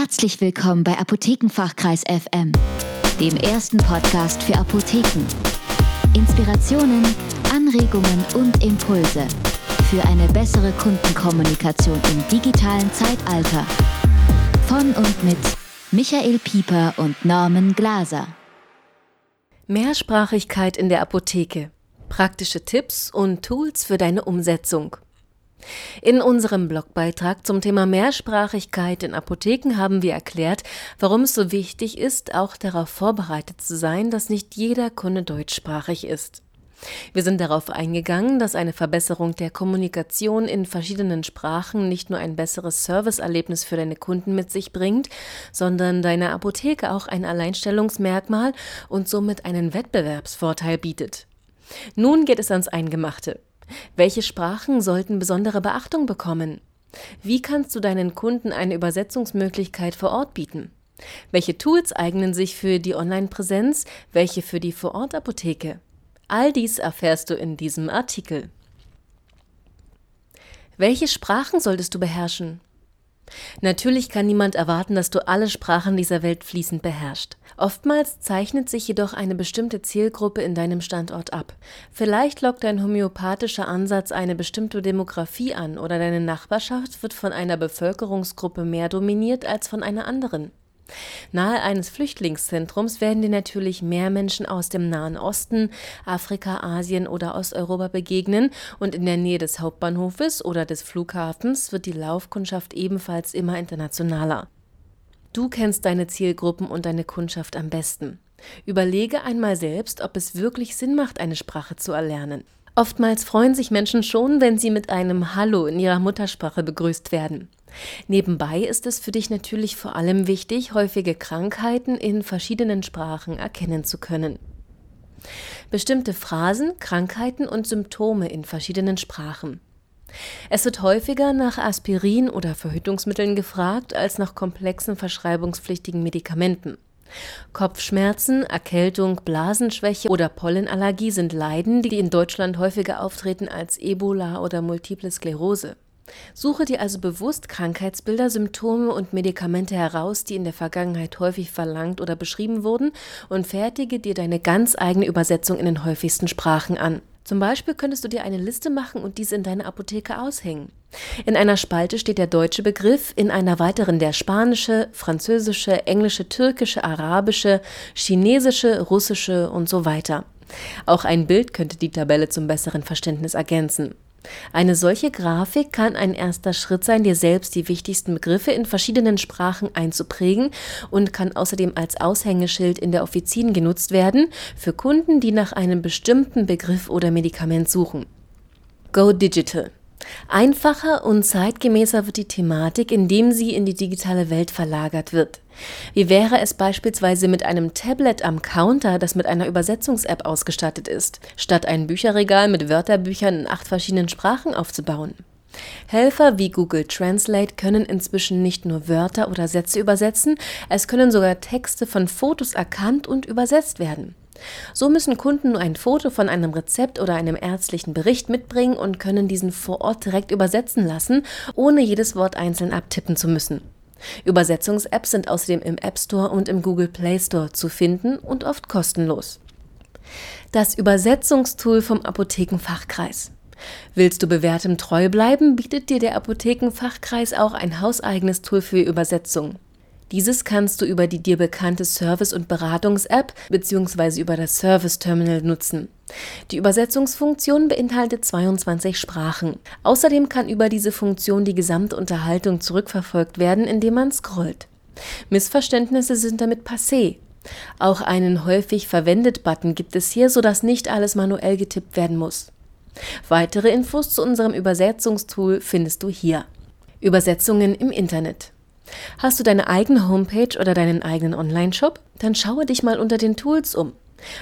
Herzlich willkommen bei Apothekenfachkreis FM, dem ersten Podcast für Apotheken. Inspirationen, Anregungen und Impulse für eine bessere Kundenkommunikation im digitalen Zeitalter. Von und mit Michael Pieper und Norman Glaser. Mehrsprachigkeit in der Apotheke. Praktische Tipps und Tools für deine Umsetzung. In unserem Blogbeitrag zum Thema Mehrsprachigkeit in Apotheken haben wir erklärt, warum es so wichtig ist, auch darauf vorbereitet zu sein, dass nicht jeder Kunde deutschsprachig ist. Wir sind darauf eingegangen, dass eine Verbesserung der Kommunikation in verschiedenen Sprachen nicht nur ein besseres Serviceerlebnis für deine Kunden mit sich bringt, sondern deiner Apotheke auch ein Alleinstellungsmerkmal und somit einen Wettbewerbsvorteil bietet. Nun geht es ans Eingemachte. Welche Sprachen sollten besondere Beachtung bekommen? Wie kannst du deinen Kunden eine Übersetzungsmöglichkeit vor Ort bieten? Welche Tools eignen sich für die Online-Präsenz, welche für die Vorortapotheke? All dies erfährst du in diesem Artikel. Welche Sprachen solltest du beherrschen? Natürlich kann niemand erwarten, dass du alle Sprachen dieser Welt fließend beherrschst. Oftmals zeichnet sich jedoch eine bestimmte Zielgruppe in deinem Standort ab. Vielleicht lockt dein homöopathischer Ansatz eine bestimmte Demografie an oder deine Nachbarschaft wird von einer Bevölkerungsgruppe mehr dominiert als von einer anderen. Nahe eines Flüchtlingszentrums werden dir natürlich mehr Menschen aus dem Nahen Osten, Afrika, Asien oder Osteuropa begegnen und in der Nähe des Hauptbahnhofes oder des Flughafens wird die Laufkundschaft ebenfalls immer internationaler. Du kennst deine Zielgruppen und deine Kundschaft am besten. Überlege einmal selbst, ob es wirklich Sinn macht, eine Sprache zu erlernen. Oftmals freuen sich Menschen schon, wenn sie mit einem Hallo in ihrer Muttersprache begrüßt werden. Nebenbei ist es für dich natürlich vor allem wichtig, häufige Krankheiten in verschiedenen Sprachen erkennen zu können. Bestimmte Phrasen, Krankheiten und Symptome in verschiedenen Sprachen. Es wird häufiger nach Aspirin oder Verhütungsmitteln gefragt als nach komplexen verschreibungspflichtigen Medikamenten. Kopfschmerzen, Erkältung, Blasenschwäche oder Pollenallergie sind Leiden, die in Deutschland häufiger auftreten als Ebola oder Multiple Sklerose. Suche dir also bewusst Krankheitsbilder, Symptome und Medikamente heraus, die in der Vergangenheit häufig verlangt oder beschrieben wurden, und fertige dir deine ganz eigene Übersetzung in den häufigsten Sprachen an. Zum Beispiel könntest du dir eine Liste machen und diese in deine Apotheke aushängen. In einer Spalte steht der deutsche Begriff, in einer weiteren der spanische, französische, englische, türkische, arabische, chinesische, russische und so weiter. Auch ein Bild könnte die Tabelle zum besseren Verständnis ergänzen. Eine solche Grafik kann ein erster Schritt sein, dir selbst die wichtigsten Begriffe in verschiedenen Sprachen einzuprägen und kann außerdem als Aushängeschild in der Offizin genutzt werden für Kunden, die nach einem bestimmten Begriff oder Medikament suchen. Go Digital Einfacher und zeitgemäßer wird die Thematik, indem sie in die digitale Welt verlagert wird. Wie wäre es beispielsweise mit einem Tablet am Counter, das mit einer Übersetzungs-App ausgestattet ist, statt ein Bücherregal mit Wörterbüchern in acht verschiedenen Sprachen aufzubauen? Helfer wie Google Translate können inzwischen nicht nur Wörter oder Sätze übersetzen, es können sogar Texte von Fotos erkannt und übersetzt werden. So müssen Kunden nur ein Foto von einem Rezept oder einem ärztlichen Bericht mitbringen und können diesen vor Ort direkt übersetzen lassen, ohne jedes Wort einzeln abtippen zu müssen. Übersetzungs-Apps sind außerdem im App Store und im Google Play Store zu finden und oft kostenlos. Das Übersetzungstool vom Apothekenfachkreis. Willst du bewährtem treu bleiben, bietet dir der Apothekenfachkreis auch ein hauseigenes Tool für Übersetzung. Dieses kannst du über die dir bekannte Service- und Beratungs-App bzw. über das Service-Terminal nutzen. Die Übersetzungsfunktion beinhaltet 22 Sprachen. Außerdem kann über diese Funktion die gesamte Unterhaltung zurückverfolgt werden, indem man scrollt. Missverständnisse sind damit passé. Auch einen häufig verwendet Button gibt es hier, sodass nicht alles manuell getippt werden muss. Weitere Infos zu unserem Übersetzungstool findest du hier. Übersetzungen im Internet. Hast du deine eigene Homepage oder deinen eigenen Online-Shop? Dann schaue dich mal unter den Tools um.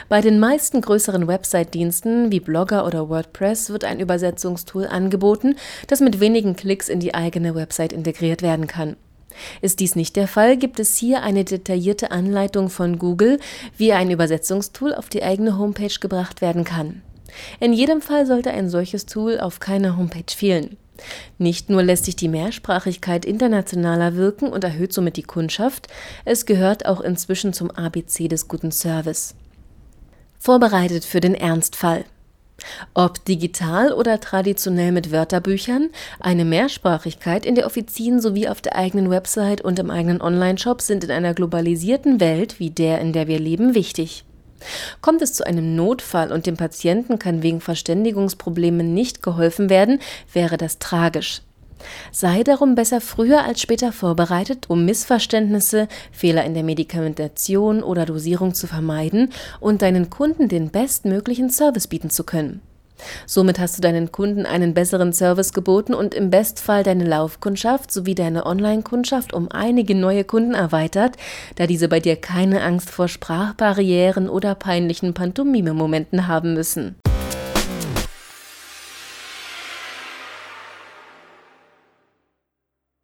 Bei den meisten größeren Website-Diensten wie Blogger oder WordPress wird ein Übersetzungstool angeboten, das mit wenigen Klicks in die eigene Website integriert werden kann. Ist dies nicht der Fall, gibt es hier eine detaillierte Anleitung von Google, wie ein Übersetzungstool auf die eigene Homepage gebracht werden kann. In jedem Fall sollte ein solches Tool auf keiner Homepage fehlen. Nicht nur lässt sich die Mehrsprachigkeit internationaler wirken und erhöht somit die Kundschaft, es gehört auch inzwischen zum ABC des guten Service. Vorbereitet für den Ernstfall. Ob digital oder traditionell mit Wörterbüchern, eine Mehrsprachigkeit in der Offizien sowie auf der eigenen Website und im eigenen Onlineshop sind in einer globalisierten Welt wie der, in der wir leben, wichtig. Kommt es zu einem Notfall und dem Patienten kann wegen Verständigungsproblemen nicht geholfen werden, wäre das tragisch. Sei darum besser früher als später vorbereitet, um Missverständnisse, Fehler in der Medikamentation oder Dosierung zu vermeiden und deinen Kunden den bestmöglichen Service bieten zu können. Somit hast du deinen Kunden einen besseren Service geboten und im Bestfall deine Laufkundschaft sowie deine Online-Kundschaft um einige neue Kunden erweitert, da diese bei dir keine Angst vor Sprachbarrieren oder peinlichen Pantomime-Momenten haben müssen.